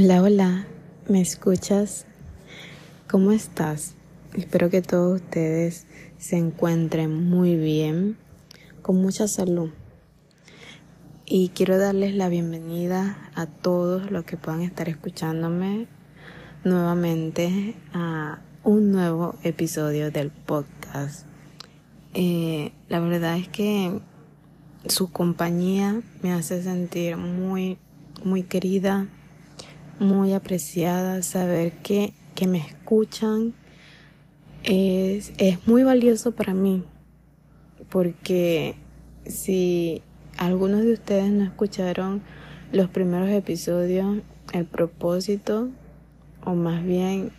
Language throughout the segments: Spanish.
Hola, hola, ¿me escuchas? ¿Cómo estás? Espero que todos ustedes se encuentren muy bien, con mucha salud. Y quiero darles la bienvenida a todos los que puedan estar escuchándome nuevamente a un nuevo episodio del podcast. Eh, la verdad es que su compañía me hace sentir muy, muy querida, muy apreciada, saber que, que me escuchan es, es muy valioso para mí, porque si algunos de ustedes no escucharon los primeros episodios, el propósito, o más bien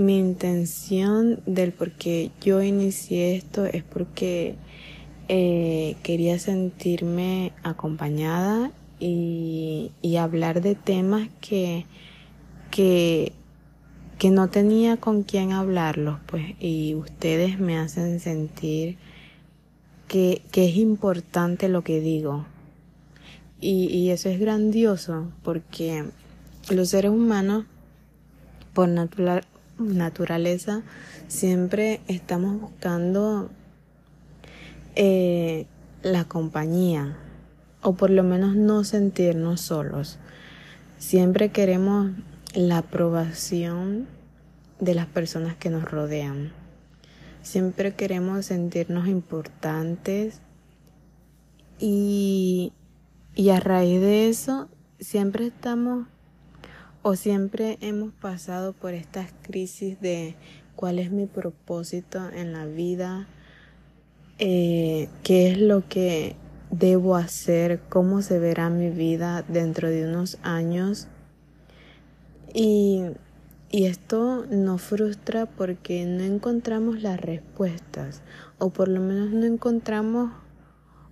mi intención del por qué yo inicié esto es porque eh, quería sentirme acompañada y, hablar de temas que, que, que no tenía con quién hablarlos, pues, y ustedes me hacen sentir que, que es importante lo que digo. Y, eso es grandioso porque los seres humanos, por natural, naturaleza, siempre estamos buscando eh, la compañía, o por lo menos no sentirnos solos. Siempre queremos la aprobación de las personas que nos rodean. Siempre queremos sentirnos importantes y, y a raíz de eso siempre estamos o siempre hemos pasado por estas crisis de cuál es mi propósito en la vida, eh, qué es lo que debo hacer, cómo se verá mi vida dentro de unos años. Y, y esto nos frustra porque no encontramos las respuestas o por lo menos no encontramos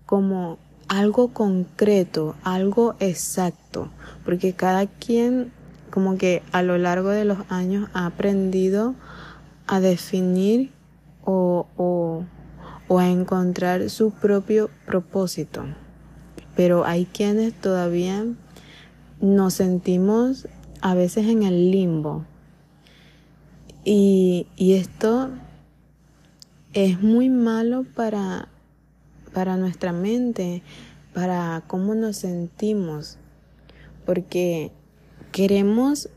como algo concreto, algo exacto, porque cada quien como que a lo largo de los años ha aprendido a definir o, o o a encontrar su propio propósito. Pero hay quienes todavía nos sentimos a veces en el limbo. Y, esto es muy malo para, para nuestra mente, para cómo nos sentimos. Porque queremos,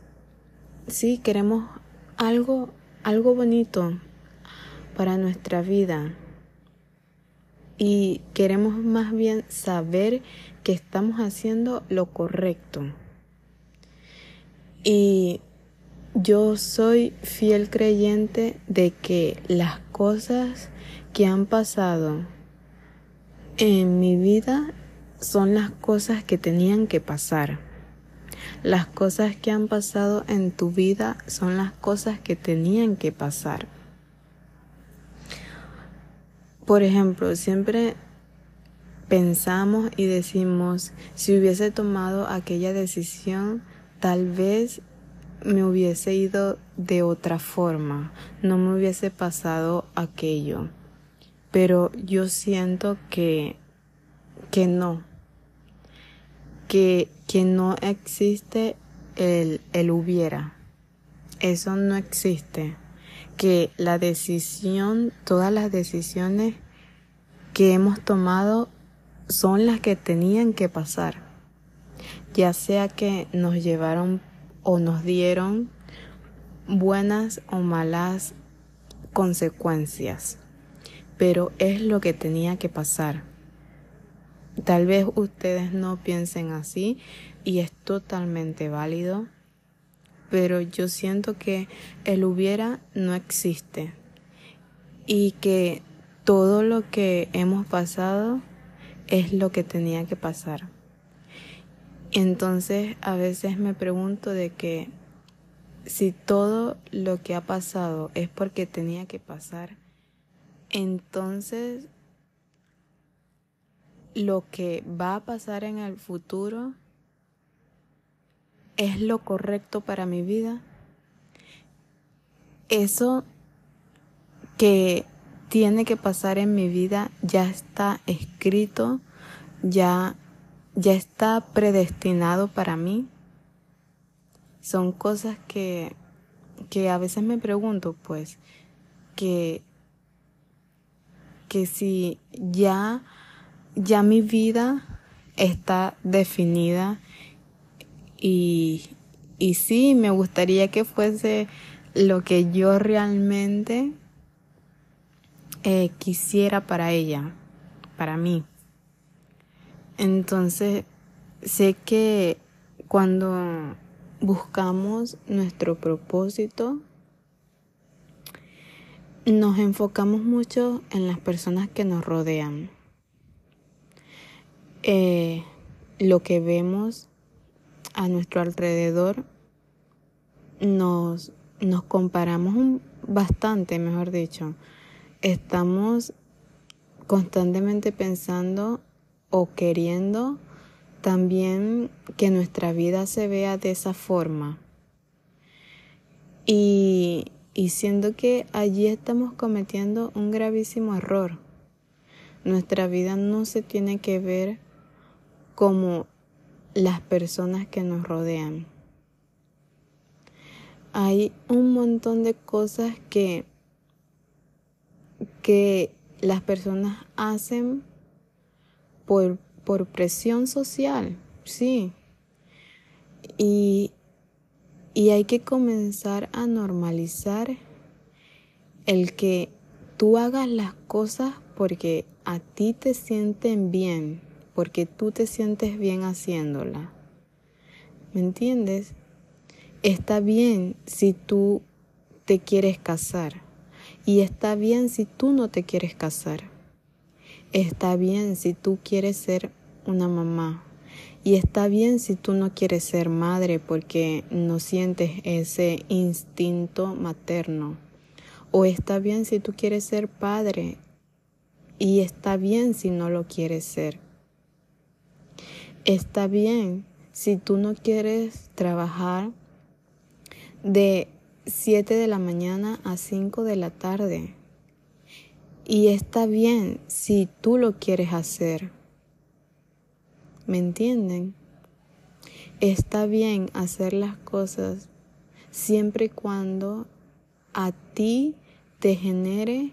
sí, queremos algo, algo bonito para nuestra vida y queremos más bien saber que estamos haciendo lo correcto. Y yo soy fiel creyente de que las cosas que han pasado en mi vida son las cosas que tenían que pasar. Las cosas que han pasado en tu vida son las cosas que tenían que pasar. Por ejemplo, siempre pensamos y decimos, si hubiese tomado aquella decisión, tal vez me hubiese ido de otra forma, no me hubiese pasado aquello. Pero yo siento que, que no, que, que no existe el, el hubiera. Eso no existe que la decisión, todas las decisiones que hemos tomado son las que tenían que pasar, ya sea que nos llevaron o nos dieron buenas o malas consecuencias, pero es lo que tenía que pasar. Tal vez ustedes no piensen así y es totalmente válido pero yo siento que el hubiera no existe y que todo lo que hemos pasado es lo que tenía que pasar. Entonces a veces me pregunto de que si todo lo que ha pasado es porque tenía que pasar, entonces lo que va a pasar en el futuro es lo correcto para mi vida. Eso que tiene que pasar en mi vida ya está escrito, ya, ya está predestinado para mí. son cosas que, que a veces me pregunto, pues, que, que si ya, ya mi vida está definida y, y sí, me gustaría que fuese lo que yo realmente eh, quisiera para ella, para mí. Entonces, sé que cuando buscamos nuestro propósito, nos enfocamos mucho en las personas que nos rodean. Eh, lo que vemos a nuestro alrededor nos, nos comparamos bastante, mejor dicho. Estamos constantemente pensando o queriendo también que nuestra vida se vea de esa forma. Y, y siendo que allí estamos cometiendo un gravísimo error. Nuestra vida no se tiene que ver como las personas que nos rodean. Hay un montón de cosas que, que las personas hacen por, por presión social, sí. Y, y hay que comenzar a normalizar el que tú hagas las cosas porque a ti te sienten bien, porque tú te sientes bien haciéndola. ¿Me entiendes? Está bien si tú te quieres casar y está bien si tú no te quieres casar. Está bien si tú quieres ser una mamá y está bien si tú no quieres ser madre porque no sientes ese instinto materno. O está bien si tú quieres ser padre y está bien si no lo quieres ser. Está bien si tú no quieres trabajar de 7 de la mañana a 5 de la tarde. Y está bien si tú lo quieres hacer. ¿Me entienden? Está bien hacer las cosas siempre y cuando a ti te genere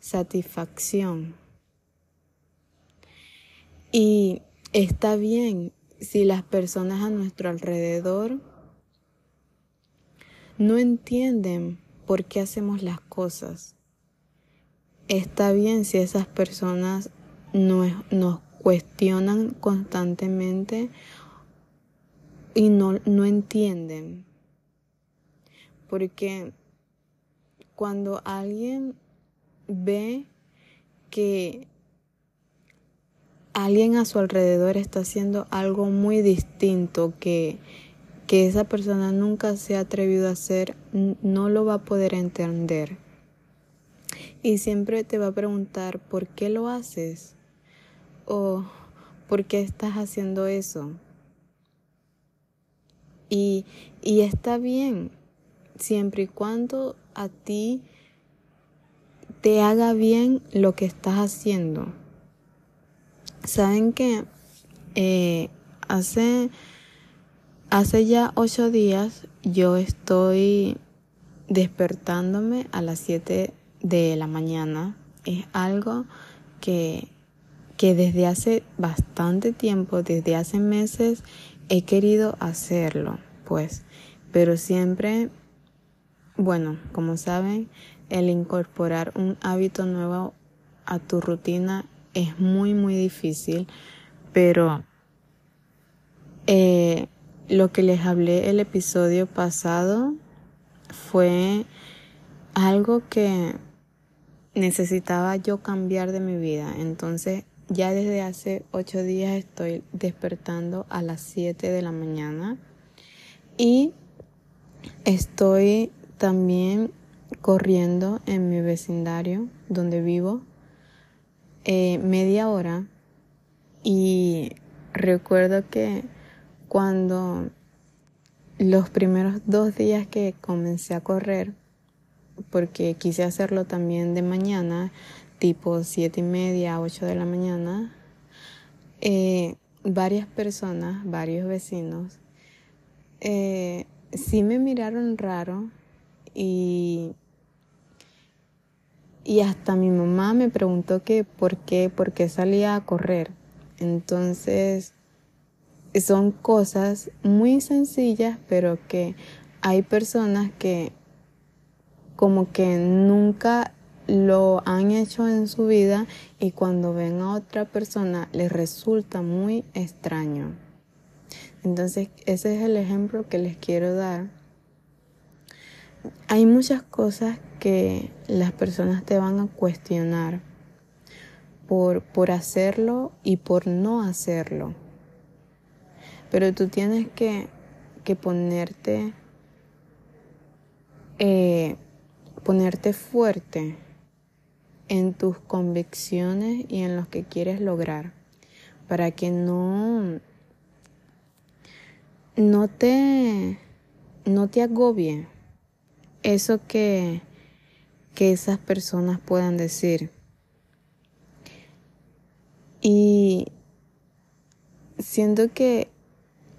satisfacción. Y Está bien si las personas a nuestro alrededor no entienden por qué hacemos las cosas. Está bien si esas personas nos, cuestionan constantemente y no, no entienden. Porque cuando alguien ve que alguien a su alrededor está haciendo algo muy distinto que, que esa persona nunca se ha atrevido a hacer, no lo va a poder entender. Y siempre te va a preguntar, ¿por qué lo haces? O ¿por qué estás haciendo eso? Y, y está bien, siempre y cuando a ti te haga bien lo que estás haciendo. Saben que eh, hace, hace ya ocho días yo estoy despertándome a las siete de la mañana. Es algo que, que desde hace bastante tiempo, desde hace meses, he querido hacerlo, pues, pero siempre, bueno, como saben, el incorporar un hábito nuevo a tu rutina es muy, muy difícil, pero eh, lo que les hablé el episodio pasado fue algo que necesitaba yo cambiar de mi vida. Entonces, ya desde hace ocho días estoy despertando a las siete de la mañana y estoy también corriendo en mi vecindario donde vivo eh, media hora. Y recuerdo que cuando los primeros dos días que comencé a correr, porque quise hacerlo también de mañana, tipo siete y media, ocho de la mañana, eh, varias personas, varios vecinos, eh, sí me miraron raro y, y hasta mi mamá me preguntó que por qué, por qué salía a correr. Entonces, son cosas muy sencillas, pero que hay personas que como que nunca lo han hecho en su vida y cuando ven a otra persona les resulta muy extraño. Entonces, ese es el ejemplo que les quiero dar. Hay muchas cosas que las personas te van a cuestionar por, por hacerlo y por no hacerlo. Pero tú tienes que, que ponerte, eh, ponerte fuerte en tus convicciones y en lo que quieres lograr para que no no te no te agobie eso que que esas personas puedan decir y siento que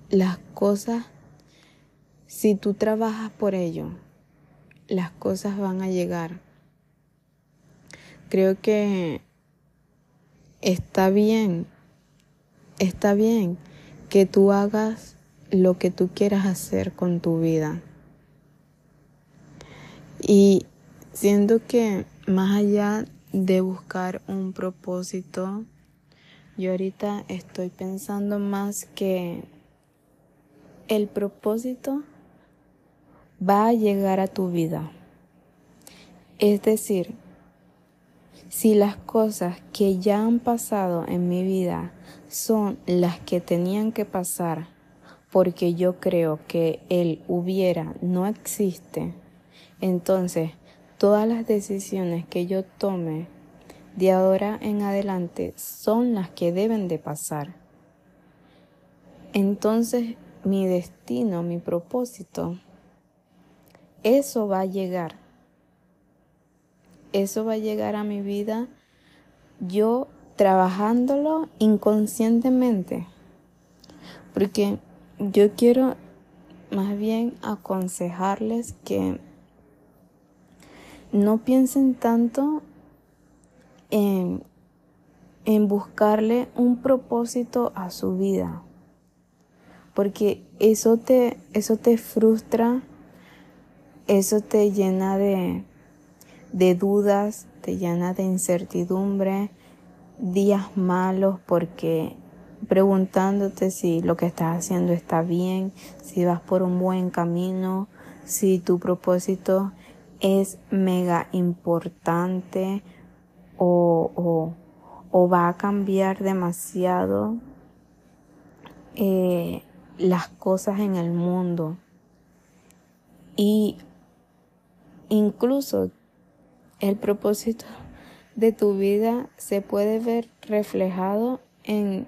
las cosas, si tú trabajas por ello, las cosas van a llegar. Creo que está bien, está bien que tú hagas lo que tú quieras hacer con tu vida. Y siento que más allá de buscar un propósito, yo ahorita estoy pensando más que el propósito va a llegar a tu vida. Es decir, si las cosas que ya han pasado en mi vida son las que tenían que pasar porque yo creo que el hubiera no existe, entonces todas las decisiones que yo tome de ahora en adelante son las que deben de pasar. Entonces mi destino, mi propósito, eso va a llegar. Eso va a llegar a mi vida yo trabajándolo inconscientemente. Porque yo quiero más bien aconsejarles que no piensen tanto en, en buscarle un propósito a su vida porque eso te, eso te frustra, eso te llena de, de dudas, te llena de incertidumbre, días malos porque preguntándote si lo que estás haciendo está bien, si vas por un buen camino, si tu propósito es mega importante o, o, o va a cambiar demasiado. Eh, las cosas en el mundo. Y incluso el propósito de tu vida se puede ver reflejado en,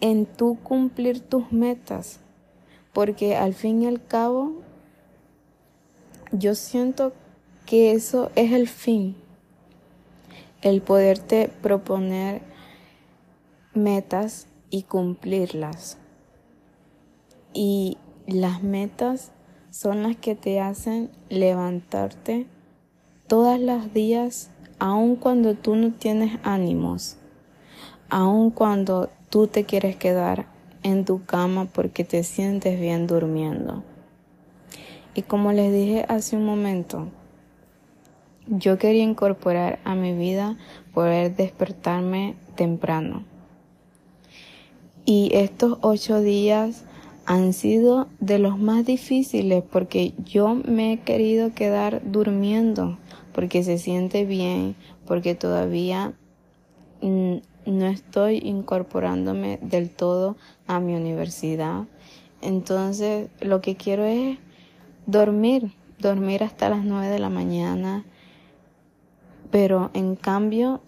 en tu cumplir tus metas. Porque al fin y al cabo, yo siento que eso es el fin. El poderte proponer metas y cumplirlas. Y las metas son las que te hacen levantarte todas las días, aun cuando tú no tienes ánimos, aun cuando tú te quieres quedar en tu cama porque te sientes bien durmiendo. Y como les dije hace un momento, yo quería incorporar a mi vida poder despertarme temprano. Y estos ocho días han sido de los más difíciles porque yo me he querido quedar durmiendo porque se siente bien, porque todavía no estoy incorporándome del todo a mi universidad. Entonces lo que quiero es dormir, dormir hasta las nueve de la mañana. Pero en cambio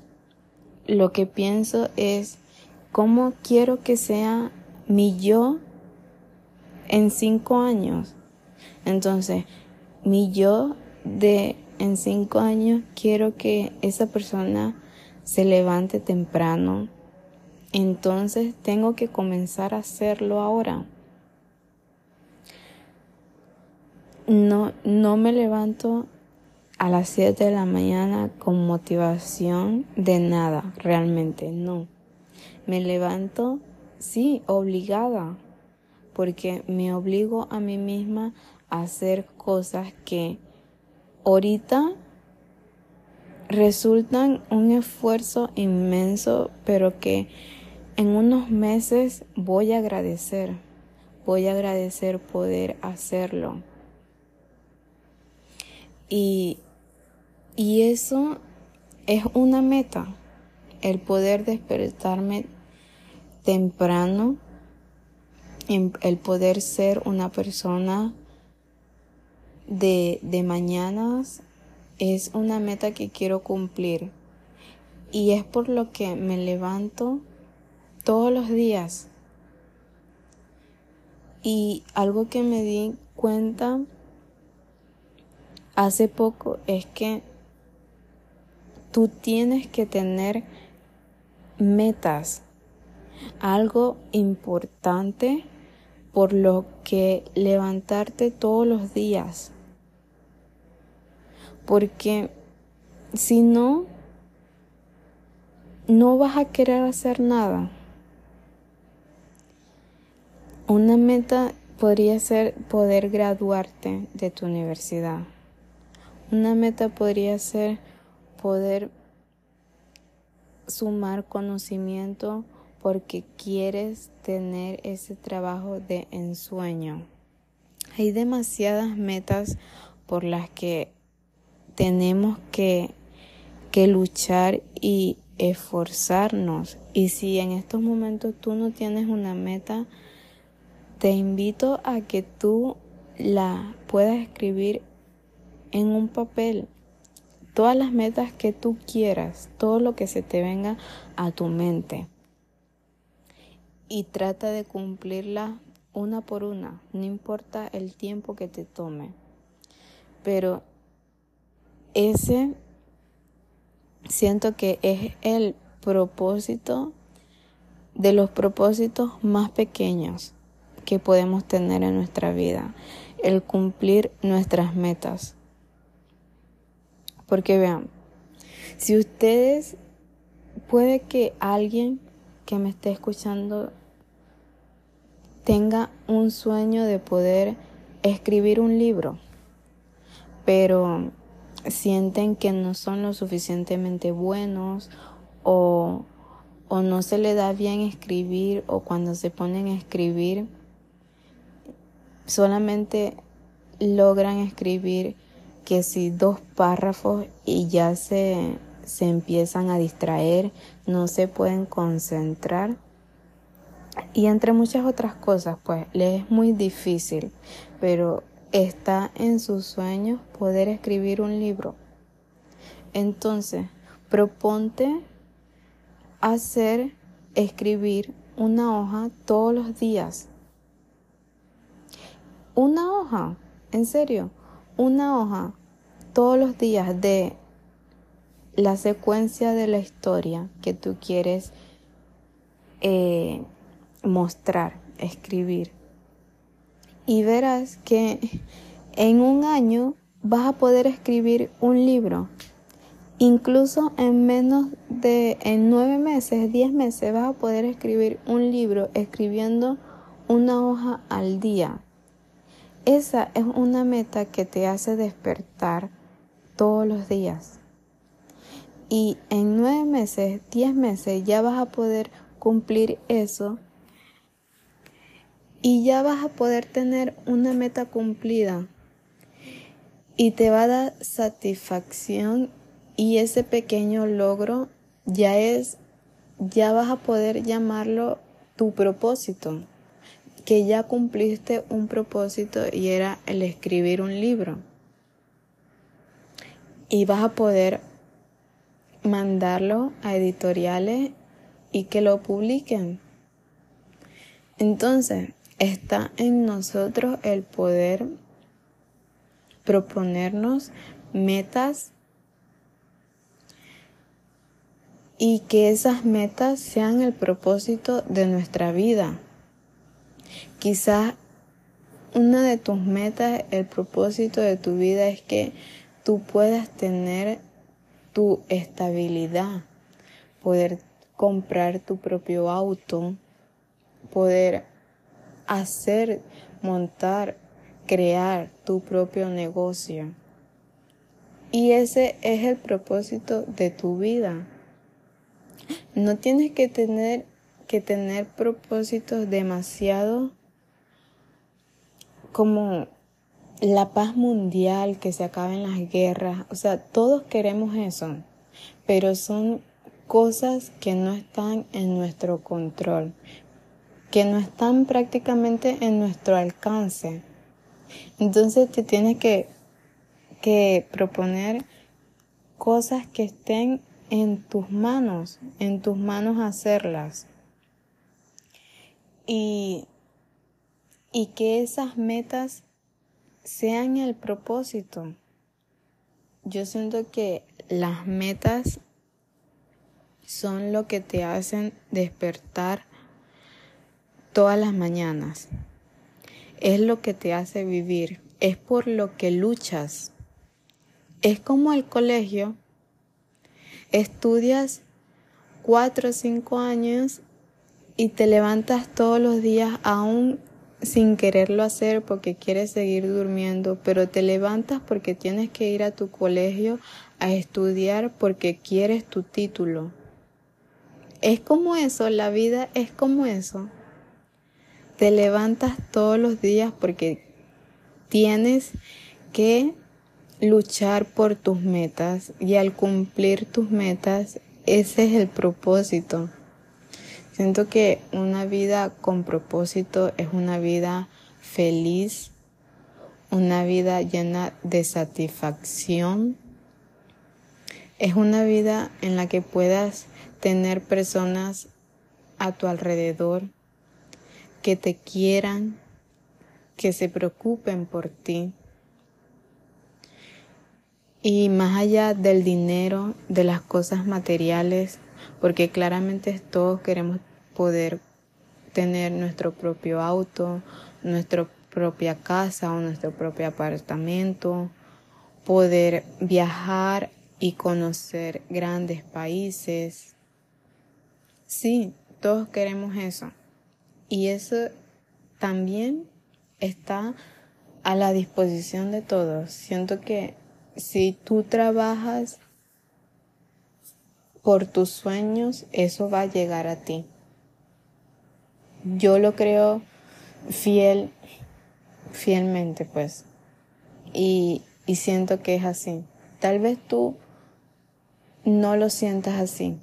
lo que pienso es ¿Cómo quiero que sea mi yo en cinco años? Entonces, mi yo de en cinco años quiero que esa persona se levante temprano. Entonces tengo que comenzar a hacerlo ahora. No, no me levanto a las 7 de la mañana con motivación de nada, realmente, no. Me levanto, sí, obligada, porque me obligo a mí misma a hacer cosas que ahorita resultan un esfuerzo inmenso, pero que en unos meses voy a agradecer, voy a agradecer poder hacerlo. Y, y eso es una meta, el poder despertarme temprano, el poder ser una persona de, de mañanas, es una meta que quiero cumplir. Y es por lo que me levanto todos los días. Y algo que me di cuenta hace poco es que tú tienes que tener metas, algo importante por lo que levantarte todos los días. Porque si no, no vas a querer hacer nada. Una meta podría ser poder graduarte de tu universidad. Una meta podría ser poder sumar conocimiento porque quieres tener ese trabajo de ensueño. Hay demasiadas metas por las que tenemos que, que luchar y esforzarnos. Y si en estos momentos tú no tienes una meta, te invito a que tú la puedas escribir en un papel todas las metas que tú quieras, todo lo que se te venga a tu mente. Y trata de cumplirla una por una, no importa el tiempo que te tome. Pero ese siento que es el propósito de los propósitos más pequeños que podemos tener en nuestra vida, el cumplir nuestras metas. Porque vean, si ustedes, puede que alguien que me esté escuchando tenga un sueño de poder escribir un libro, pero sienten que no son lo suficientemente buenos o, o no se le da bien escribir o cuando se ponen a escribir solamente logran escribir que si dos párrafos y ya se, se empiezan a distraer, no se pueden concentrar. Y entre muchas otras cosas, pues le es muy difícil, pero está en sus sueños poder escribir un libro. Entonces, proponte hacer, escribir una hoja todos los días. Una hoja, en serio, una hoja todos los días de la secuencia de la historia que tú quieres eh, mostrar, escribir. Y verás que en un año vas a poder escribir un libro. Incluso en menos de, en nueve meses, diez meses, vas a poder escribir un libro escribiendo una hoja al día. Esa es una meta que te hace despertar todos los días. Y en nueve meses, diez meses, ya vas a poder cumplir eso. Y ya vas a poder tener una meta cumplida. Y te va a dar satisfacción. Y ese pequeño logro ya es, ya vas a poder llamarlo tu propósito, que ya cumpliste un propósito y era el escribir un libro y vas a poder mandarlo a editoriales y que lo publiquen. Entonces, está en nosotros el poder proponernos metas y que esas metas sean el propósito de nuestra vida. Quizás una de tus metas, el propósito de tu vida es que tú puedas tener tu estabilidad, poder comprar tu propio auto, poder hacer, montar, crear tu propio negocio. Y ese es el propósito de tu vida. No tienes que tener que tener propósitos demasiado como la paz mundial, que se acaben las guerras. O sea, todos queremos eso, pero son cosas que no están en nuestro control, que no están prácticamente en nuestro alcance. Entonces te tienes que, que proponer cosas que estén en tus manos, en tus manos hacerlas y, y que esas metas sean el propósito. Yo siento que las metas son lo que te hacen despertar todas las mañanas. Es lo que te hace vivir. Es por lo que luchas. Es como el colegio. Estudias cuatro o cinco años y te levantas todos los días aún sin quererlo hacer porque quieres seguir durmiendo, pero te levantas porque tienes que ir a tu colegio a estudiar porque quieres tu título. Es como eso, la vida es como eso. Te levantas todos los días porque tienes que luchar por tus metas y al cumplir tus metas, ese es el propósito. Siento que una vida con propósito es una vida feliz, una vida llena de satisfacción. Es una vida en la que puedas tener personas a tu alrededor que te quieran, que se preocupen por ti. Y más allá del dinero, de las cosas materiales, porque claramente todos queremos poder tener nuestro propio auto, nuestra propia casa o nuestro propio apartamento, poder viajar y conocer grandes países. Sí, todos queremos eso. Y eso también está a la disposición de todos. Siento que si tú trabajas por tus sueños, eso va a llegar a ti yo lo creo fiel, fielmente, pues. Y, y siento que es así. Tal vez tú no lo sientas así.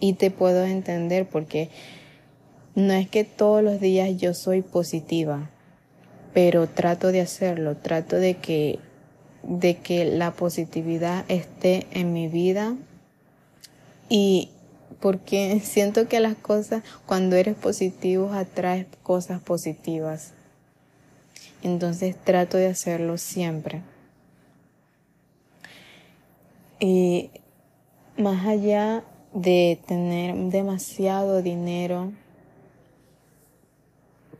Y te puedo entender porque no es que todos los días yo soy positiva, pero trato de hacerlo, trato de que de que la positividad esté en mi vida y porque siento que las cosas, cuando eres positivo, atraes cosas positivas. Entonces trato de hacerlo siempre. Y más allá de tener demasiado dinero,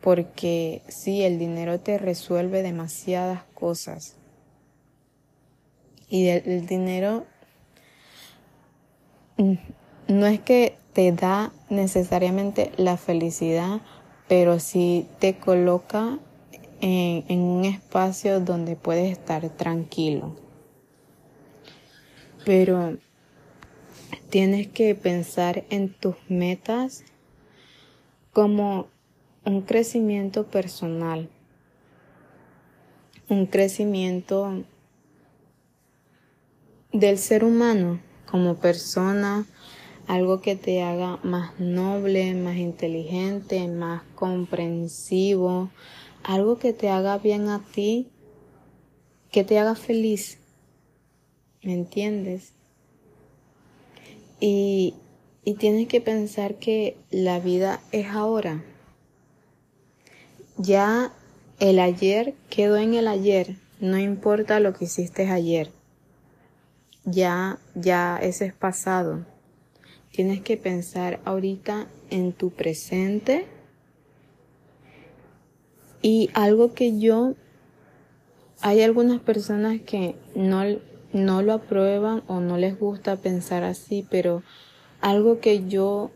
porque sí, el dinero te resuelve demasiadas cosas. Y el, dinero mm, no es que te da necesariamente la felicidad, pero sí te coloca en, un espacio donde puedes estar tranquilo. Pero tienes que pensar en tus metas como un crecimiento personal, un crecimiento del ser humano como persona, algo que te haga más noble, más inteligente, más comprensivo, algo que te haga bien a ti, que te haga feliz. ¿Me entiendes? Y, y tienes que pensar que la vida es ahora. Ya el ayer quedó en el ayer, no importa lo que hiciste ayer. Ya, ya ese es pasado. Tienes que pensar ahorita en tu presente Y algo que yo, hay algunas personas que no, no lo aprueban o no les gusta pensar así, pero algo que yo,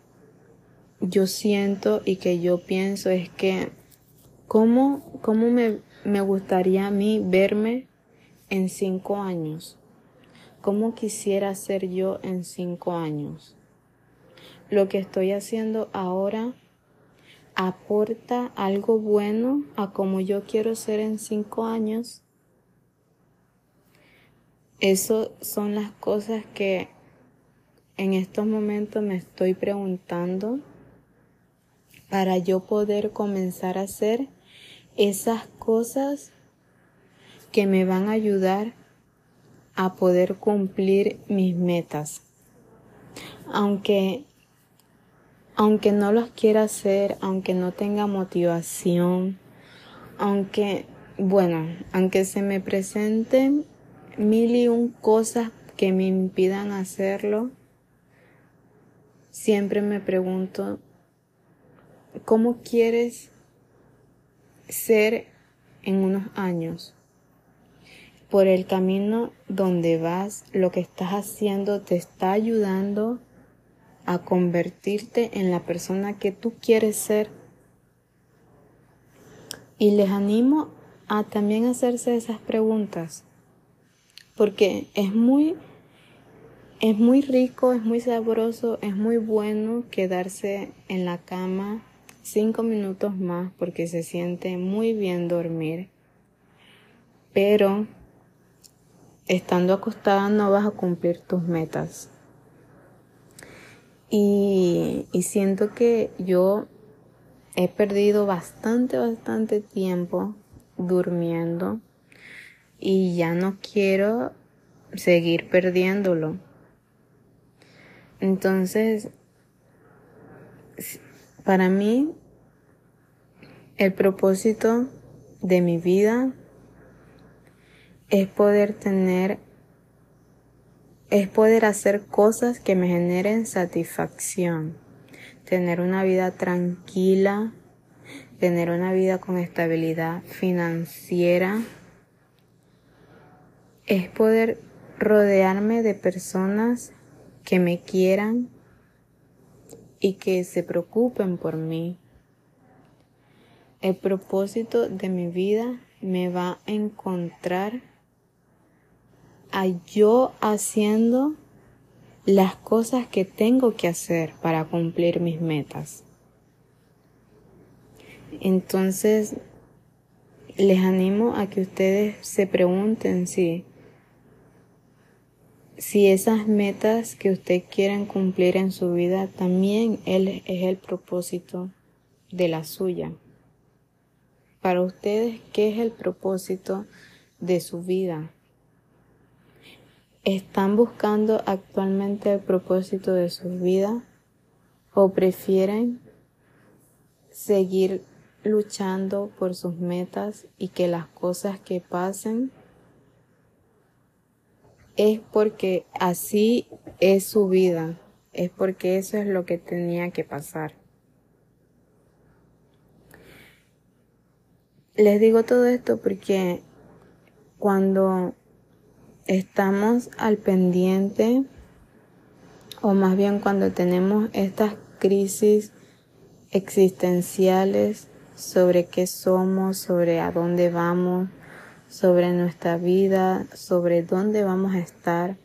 yo siento y que yo pienso es que cómo, cómo me, me gustaría a mí verme en cinco años. ¿Cómo quisiera ser yo en cinco años? Lo que estoy haciendo ahora aporta algo bueno a como yo quiero ser en cinco años. Eso son las cosas que en estos momentos me estoy preguntando para yo poder comenzar a hacer esas cosas que me van a ayudar a poder cumplir mis metas. Aunque, aunque no los quiera hacer, aunque no tenga motivación, aunque, bueno, aunque se me presenten mil y un cosas que me impidan hacerlo, siempre me pregunto, ¿cómo quieres ser en unos años? por el camino donde vas, lo que estás haciendo te está ayudando a convertirte en la persona que tú quieres ser. Y les animo a también hacerse esas preguntas, porque es muy es muy rico, es muy sabroso, es muy bueno quedarse en la cama cinco minutos más porque se siente muy bien dormir. Pero estando acostada no vas a cumplir tus metas. Y, siento que yo he perdido bastante, bastante tiempo durmiendo y ya no quiero seguir perdiéndolo. Entonces, para mí, el propósito de mi vida es poder tener, es poder hacer cosas que me generen satisfacción, tener una vida tranquila, tener una vida con estabilidad financiera, es poder rodearme de personas que me quieran y que se preocupen por mí. El propósito de mi vida me va a encontrar a yo haciendo las cosas que tengo que hacer para cumplir mis metas. Entonces, les animo a que ustedes se pregunten si, si esas metas que ustedes quieren cumplir en su vida también es el propósito de la suya. Para ustedes, ¿qué es el propósito de su vida? ¿Están buscando actualmente el propósito de su vida o prefieren seguir luchando por sus metas y que las cosas que pasen es porque así es su vida, es porque eso es lo que tenía que pasar. Les digo todo esto porque cuando estamos al pendiente, o más bien cuando tenemos estas crisis existenciales sobre qué somos, sobre a dónde vamos, sobre nuestra vida, sobre dónde vamos a estar,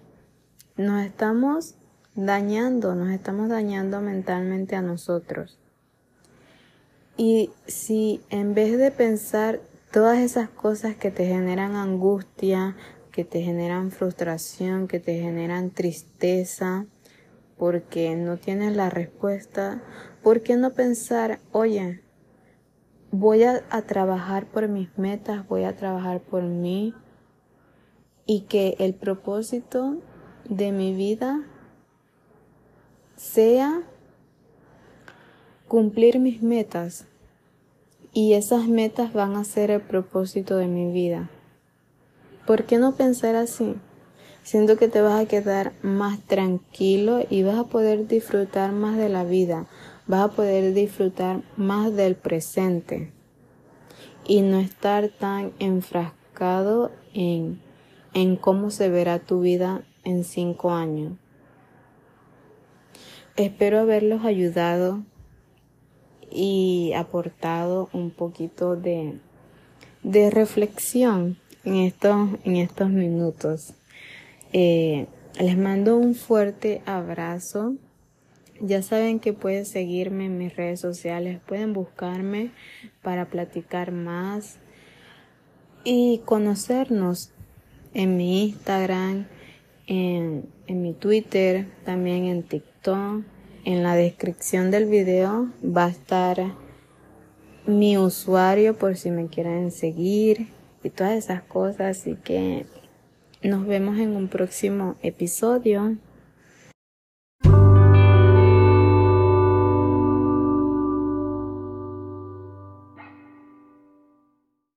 nos estamos dañando, nos estamos dañando mentalmente a nosotros. Y si en vez de pensar todas esas cosas que te generan angustia, que te generan frustración, que te generan tristeza, porque no tienes la respuesta, ¿por qué no pensar, oye, voy a, trabajar por mis metas, voy a trabajar por mí y que el propósito de mi vida sea cumplir mis metas y esas metas van a ser el propósito de mi vida. ¿Por qué no pensar así? Siento que te vas a quedar más tranquilo y vas a poder disfrutar más de la vida, vas a poder disfrutar más del presente. y no estar tan enfrascado en, en cómo se verá tu vida en cinco años. Espero haberlos ayudado y aportado un poquito de, de reflexión en estos, en estos minutos. Eh, les mando un fuerte abrazo. Ya saben que pueden seguirme en mis redes sociales, pueden buscarme para platicar más y conocernos en mi Instagram, en, en mi Twitter, también en TikTok. En la descripción del video va a estar mi usuario por si me quieren seguir y todas esas cosas. Así que nos vemos en un próximo episodio.